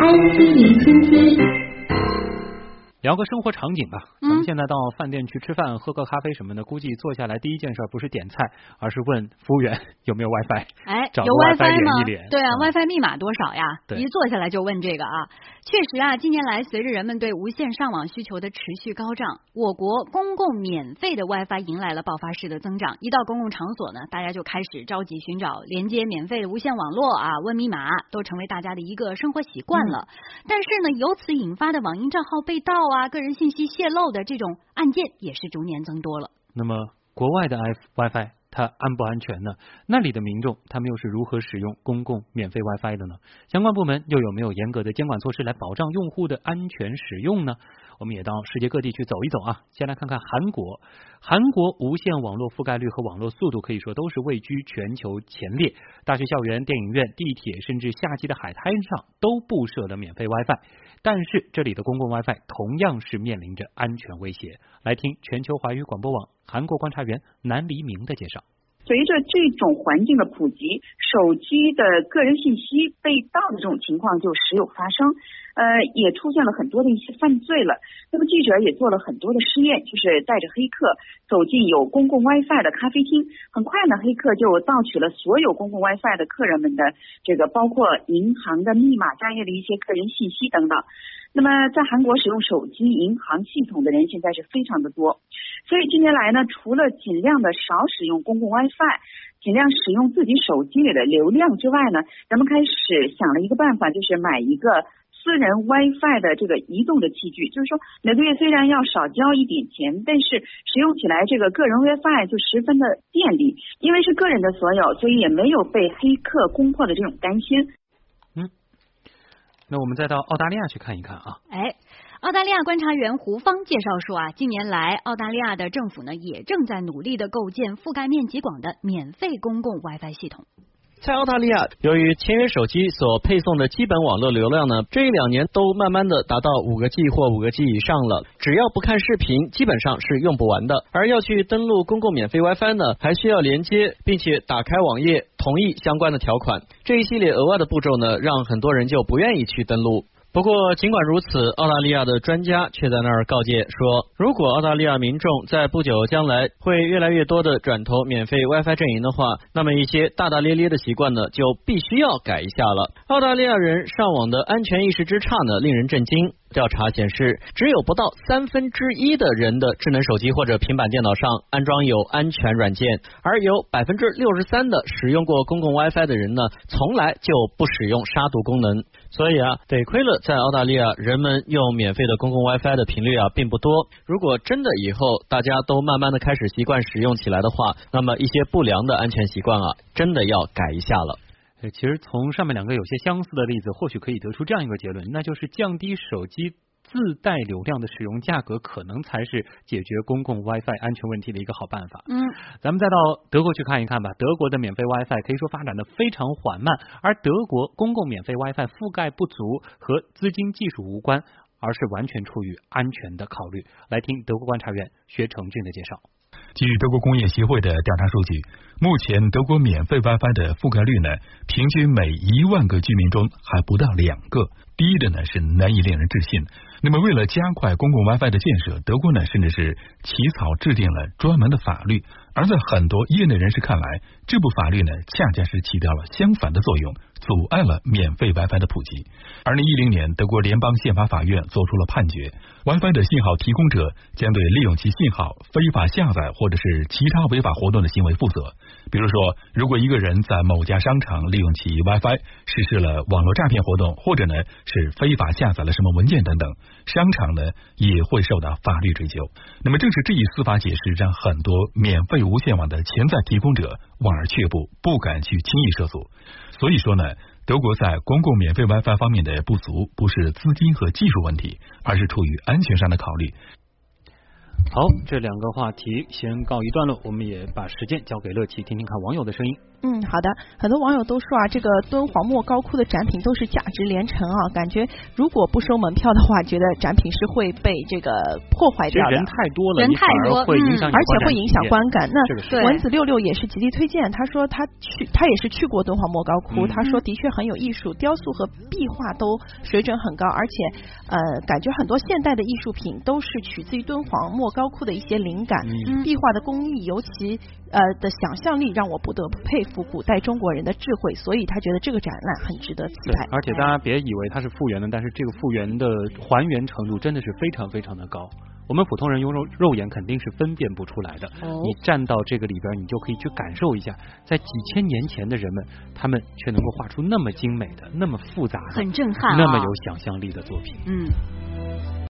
安居离亲戚。聊个生活场景吧，咱们现在到饭店去吃饭、喝个咖啡什么的，估计坐下来第一件事不是点菜，而是问服务员有没有 WiFi。哎，找有 WiFi 吗？对啊嗯，WiFi 密码多少呀？对一坐下来就问这个啊。确实啊，近年来随着人们对无线上网需求的持续高涨，我国公共免费的 WiFi 迎来了爆发式的增长。一到公共场所呢，大家就开始着急寻找连接免费的无线网络啊，问密码都成为大家的一个生活习惯了。但是呢，由此引发的网银账号被盗啊、个人信息泄露的这种案件也是逐年增多了。那么国外的 i WiFi 它安不安全呢？那里的民众他们又是如何使用公共免费 WiFi 的呢？相关部门又有没有严格的监管措施来保障用户的安全使用呢？我们也到世界各地去走一走啊！先来看看韩国，韩国无线网络覆盖率和网络速度可以说都是位居全球前列，大学校园、电影院、地铁，甚至夏季的海滩上都布设了免费 WiFi。但是这里的公共 WiFi 同样是面临着安全威胁。来听全球华语广播网韩国观察员南黎明的介绍。随着这种环境的普及，手机的个人信息被盗的这种情况就时有发生，呃，也出现了很多的一些犯罪了。那么记者也做了很多的试验，就是带着黑客走进有公共 WiFi 的咖啡厅，很快呢，黑客就盗取了所有公共 WiFi 的客人们的这个包括银行的密码在内的一些个人信息等等。那么在韩国使用手机银行系统的人现在是非常的多，所以近年来呢，除了尽量的少使用公共 WiFi，尽量使用自己手机里的流量之外呢，人们开始想了一个办法，就是买一个私人 WiFi 的这个移动的器具，就是说每个月虽然要少交一点钱，但是使用起来这个个人 WiFi 就十分的便利，因为是个人的所有，所以也没有被黑客攻破的这种担心。嗯那我们再到澳大利亚去看一看啊。哎，澳大利亚观察员胡芳介绍说啊，近年来澳大利亚的政府呢也正在努力的构建覆盖面极广的免费公共 WiFi 系统。在澳大利亚，由于签约手机所配送的基本网络流量呢，这一两年都慢慢的达到五个 G 或五个 G 以上了。只要不看视频，基本上是用不完的。而要去登录公共免费 WiFi 呢，还需要连接，并且打开网页，同意相关的条款。这一系列额外的步骤呢，让很多人就不愿意去登录。不过，尽管如此，澳大利亚的专家却在那儿告诫说，如果澳大利亚民众在不久将来会越来越多的转投免费 WiFi 阵营的话，那么一些大大咧咧的习惯呢，就必须要改一下了。澳大利亚人上网的安全意识之差呢，令人震惊。调查显示，只有不到三分之一的人的智能手机或者平板电脑上安装有安全软件，而有百分之六十三的使用过公共 WiFi 的人呢，从来就不使用杀毒功能。所以啊，得亏了在澳大利亚，人们用免费的公共 WiFi 的频率啊并不多。如果真的以后大家都慢慢的开始习惯使用起来的话，那么一些不良的安全习惯啊，真的要改一下了。呃，其实从上面两个有些相似的例子，或许可以得出这样一个结论，那就是降低手机自带流量的使用价格，可能才是解决公共 WiFi 安全问题的一个好办法。嗯，咱们再到德国去看一看吧。德国的免费 WiFi 可以说发展的非常缓慢，而德国公共免费 WiFi 覆盖不足和资金技术无关，而是完全出于安全的考虑。来听德国观察员薛成俊的介绍。据德国工业协会的调查数据，目前德国免费 WiFi 的覆盖率呢，平均每一万个居民中还不到两个，低的呢是难以令人置信。那么，为了加快公共 WiFi 的建设，德国呢甚至是起草制定了专门的法律。而在很多业内人士看来，这部法律呢恰恰是起到了相反的作用，阻碍了免费 WiFi 的普及。二零一零年，德国联邦宪法法院作出了判决，WiFi 的信号提供者将对利用其信号非法下载或者是其他违法活动的行为负责。比如说，如果一个人在某家商场利用其 WiFi 实施了网络诈骗活动，或者呢是非法下载了什么文件等等，商场呢也会受到法律追究。那么，正是这一司法解释，让很多免费无线网的潜在提供者望而却步，不敢去轻易涉足。所以说呢，德国在公共免费 WiFi 方面的不足，不是资金和技术问题，而是出于安全上的考虑。好，这两个话题先告一段落，我们也把时间交给乐琪，听听看网友的声音。嗯，好的。很多网友都说啊，这个敦煌莫高窟的展品都是价值连城啊，感觉如果不收门票的话，觉得展品是会被这个破坏掉的。人太多了，人太多，会影响，而且会影响观感。那蚊子六六也是极力推荐，他说他去，他也是去过敦煌莫高窟，他说的确很有艺术，雕塑和壁画都水准很高，而且呃，感觉很多现代的艺术品都是取自于敦煌莫高窟的一些灵感，壁画的工艺尤其。呃的想象力让我不得不佩服古代中国人的智慧，所以他觉得这个展览很值得期待。而且大家别以为它是复原的，但是这个复原的还原程度真的是非常非常的高。我们普通人用肉肉眼肯定是分辨不出来的。你站到这个里边，你就可以去感受一下，在几千年前的人们，他们却能够画出那么精美的、那么复杂的、很震撼、那么有想象力的作品。嗯。